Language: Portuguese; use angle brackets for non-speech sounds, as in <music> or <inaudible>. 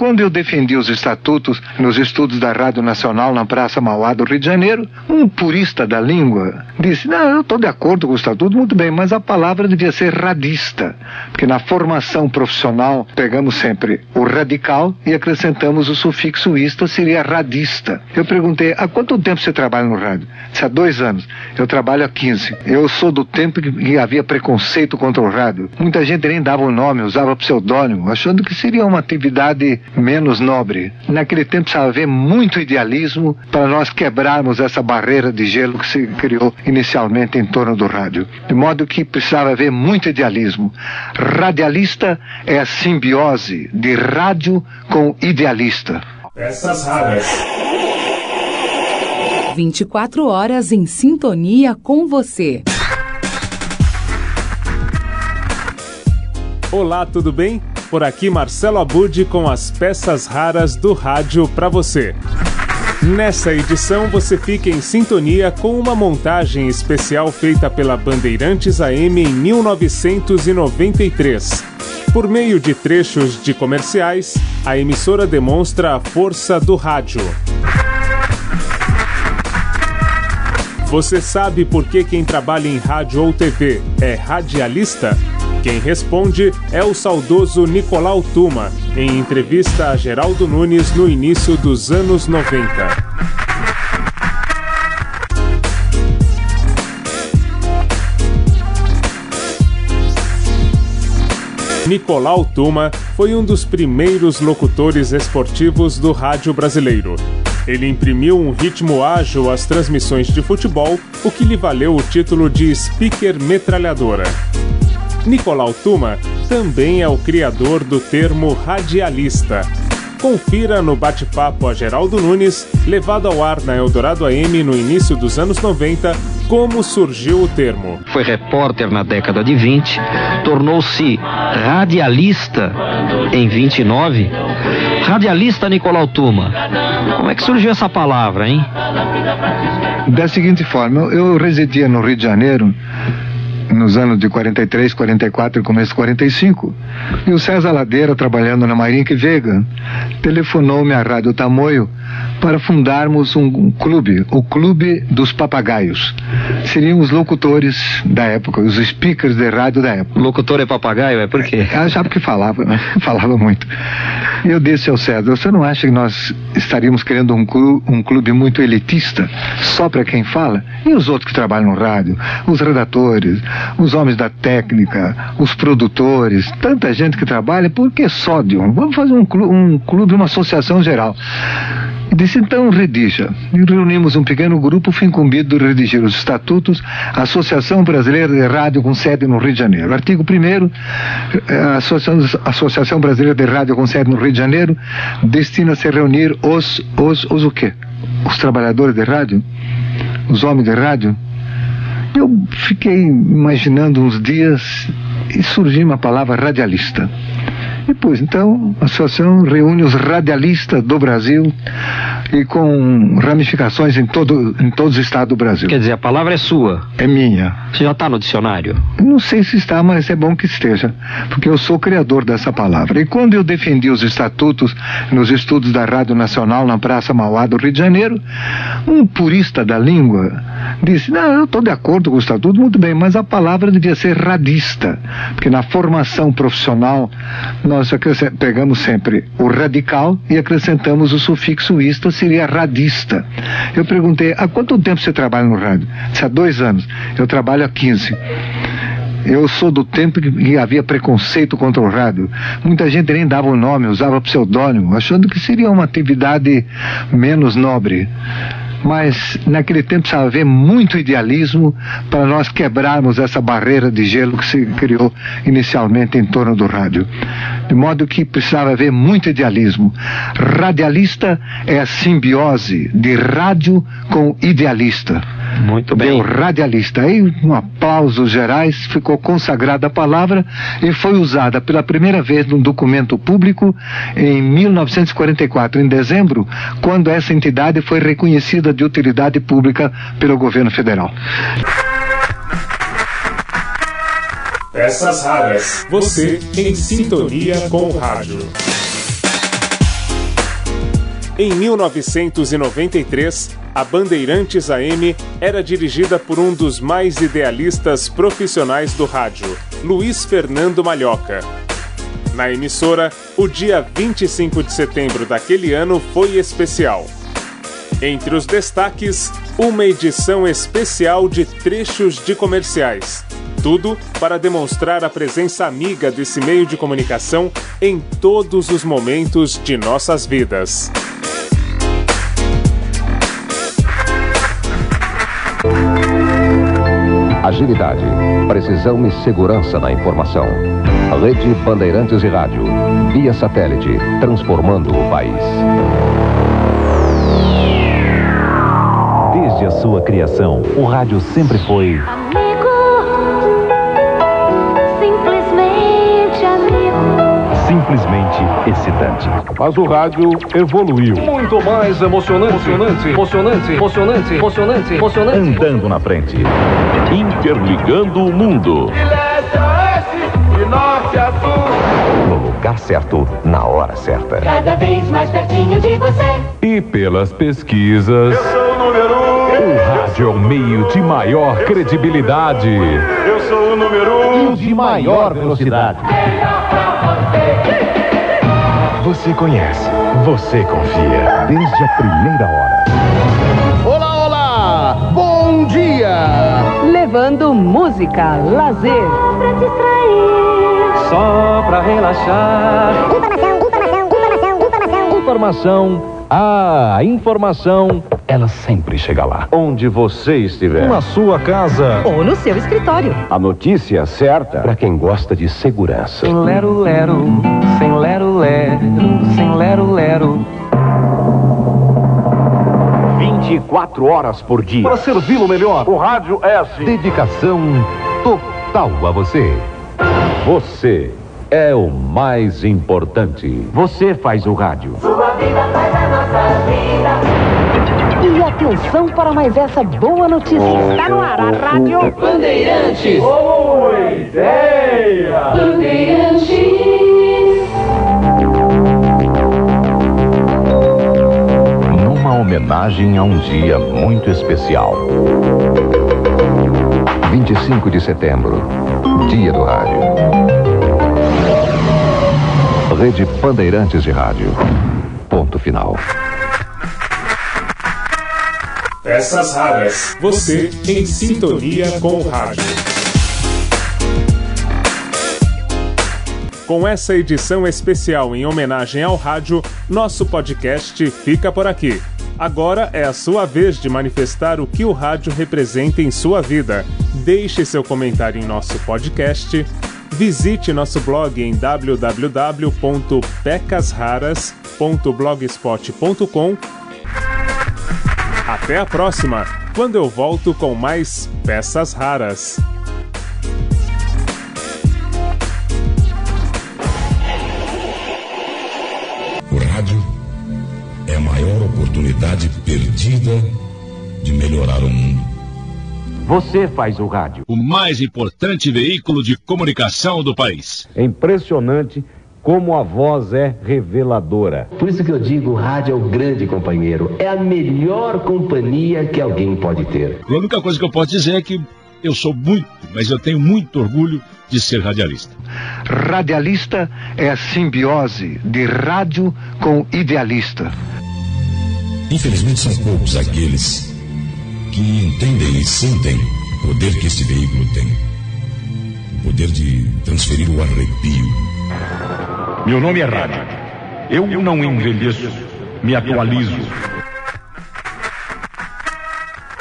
Quando eu defendi os estatutos nos estudos da Rádio Nacional na Praça Mauá do Rio de Janeiro, um purista da língua disse: Não, eu estou de acordo com o estatuto, muito bem, mas a palavra devia ser radista, porque na formação profissional pegamos sempre o radical e acrescentamos o sufixo ista, seria radista. Eu perguntei: há quanto tempo você trabalha no rádio? Disse, há dois anos. Eu trabalho há 15. Eu sou do tempo que havia preconceito contra o rádio. Muita gente nem dava o nome, usava pseudônimo, achando que seria uma atividade menos nobre. Naquele tempo precisava haver muito idealismo para nós quebrarmos essa barreira de gelo que se criou inicialmente em torno do rádio. De modo que precisava haver muito idealismo. Radialista é a simbiose de rádio com idealista. Peças raras. 24 horas em sintonia com você. Olá, tudo bem? Por aqui Marcelo Abud com as peças raras do rádio para você. Nessa edição você fica em sintonia com uma montagem especial feita pela Bandeirantes AM em 1993. Por meio de trechos de comerciais, a emissora demonstra a força do rádio. Você sabe por que quem trabalha em rádio ou TV é radialista? Quem responde é o saudoso Nicolau Tuma, em entrevista a Geraldo Nunes no início dos anos 90. Nicolau Tuma foi um dos primeiros locutores esportivos do rádio brasileiro. Ele imprimiu um ritmo ágil às transmissões de futebol, o que lhe valeu o título de speaker metralhadora. Nicolau Tuma também é o criador do termo radialista. Confira no bate-papo a Geraldo Nunes, levado ao ar na Eldorado AM no início dos anos 90, como surgiu o termo. Foi repórter na década de 20, tornou-se radialista em 29. Radialista Nicolau Tuma. Como é que surgiu essa palavra, hein? Da seguinte forma, eu residia no Rio de Janeiro nos anos de 43, 44 e começo de 45. E o César Ladeira, trabalhando na Marinque Vega, telefonou-me à Rádio Tamoio para fundarmos um clube, o Clube dos Papagaios. Seriam os locutores da época, os speakers de rádio da época. Locutor é papagaio, é por quê? Ela já porque falava, né? <laughs> Falava muito. Eu disse ao César, você não acha que nós estaríamos criando um clube, um clube muito elitista, só para quem fala? E os outros que trabalham no rádio? Os redatores, os homens da técnica, os produtores, tanta gente que trabalha, por que só de um? Vamos fazer um clube, um clube uma associação geral. Disse, então redija. E reunimos um pequeno grupo, fui incumbido de redigir os estatutos, Associação Brasileira de Rádio com sede no Rio de Janeiro. Artigo 1 a Associação, Associação Brasileira de Rádio com sede no Rio de Janeiro destina-se a reunir os, os, os o quê? Os trabalhadores de rádio? Os homens de rádio? Eu fiquei imaginando uns dias e surgiu uma palavra radialista. E pois então a associação reúne os radialistas do Brasil e com ramificações em, todo, em todos os estados do Brasil. Quer dizer, a palavra é sua. É minha. Você já está no dicionário? Não sei se está, mas é bom que esteja, porque eu sou criador dessa palavra. E quando eu defendi os estatutos nos estudos da Rádio Nacional na Praça Mauá do Rio de Janeiro, um purista da língua disse: Não, eu estou de acordo com o estatuto, muito bem, mas a palavra devia ser radista, porque na formação profissional nós pegamos sempre o radical e acrescentamos o sufixo ista, seria radista. Eu perguntei: há quanto tempo você trabalha no rádio? Disse, há dois anos. Eu trabalho há 15. Eu sou do tempo que havia preconceito contra o rádio. Muita gente nem dava o nome, usava pseudônimo, achando que seria uma atividade menos nobre mas naquele tempo precisava haver muito idealismo para nós quebrarmos essa barreira de gelo que se criou inicialmente em torno do rádio. De modo que precisava haver muito idealismo. Radialista é a simbiose de rádio com idealista. Muito bem. Deu radialista. Aí, um aplauso gerais, ficou consagrada a palavra e foi usada pela primeira vez num documento público em 1944, em dezembro, quando essa entidade foi reconhecida de utilidade pública pelo governo federal. Peças raras. Você em sintonia com o rádio. Em 1993, a Bandeirantes AM era dirigida por um dos mais idealistas profissionais do rádio, Luiz Fernando Malhoca. Na emissora, o dia 25 de setembro daquele ano foi especial. Entre os destaques, uma edição especial de trechos de comerciais. Tudo para demonstrar a presença amiga desse meio de comunicação em todos os momentos de nossas vidas. Agilidade, precisão e segurança na informação. Rede Bandeirantes e Rádio. Via satélite, transformando o país. Desde a sua criação, o rádio sempre foi. Simplesmente excitante. Mas o rádio evoluiu. Muito mais emocionante, emocionante, emocionante, emocionante, emocionante, emocionante. Andando na frente. Interligando o mundo. De leste a oeste, de norte a sul. No lugar certo, na hora certa. Cada vez mais pertinho de você. E pelas pesquisas. Eu sou o número um. O rádio é o meio de maior credibilidade. Eu sou o número um. E de maior velocidade. Você conhece, você confia. Desde a primeira hora. Olá, olá! Bom dia! Levando música, lazer. Pra distrair. Só pra relaxar. Informação, informação, informação, informação. Informação. Ah, a informação, ela sempre chega lá. Onde você estiver. Na sua casa. Ou no seu escritório. A notícia certa para quem gosta de segurança. Sem lero lero, sem lero lero, sem lero lero. 24 horas por dia. Para servi-lo melhor. O rádio é assim. Dedicação total a você. Você é o mais importante. Você faz o rádio. Sua vida faz a nossa vida. Atenção para mais essa boa notícia. Está no ar a Rádio Bandeirantes. Boa ideia. Bandeirantes. Numa homenagem a um dia muito especial. 25 de setembro, Dia do Rádio. Rede Bandeirantes de Rádio. Ponto final. Peças raras. Você em sintonia com o rádio. Com essa edição especial em homenagem ao rádio, nosso podcast fica por aqui. Agora é a sua vez de manifestar o que o rádio representa em sua vida. Deixe seu comentário em nosso podcast. Visite nosso blog em www.pecasraras.blogspot.com. Até a próxima, quando eu volto com mais peças raras. O rádio é a maior oportunidade perdida de melhorar o mundo. Você faz o rádio. O mais importante veículo de comunicação do país. É impressionante como a voz é reveladora. Por isso que eu digo, o rádio é o grande companheiro. É a melhor companhia que alguém pode ter. A única coisa que eu posso dizer é que eu sou muito, mas eu tenho muito orgulho de ser radialista. Radialista é a simbiose de rádio com idealista. Infelizmente são poucos aqueles que entendem e sentem o poder que este veículo tem. O poder de transferir o arrepio. Meu nome é Rádio. Eu não envelheço, me atualizo.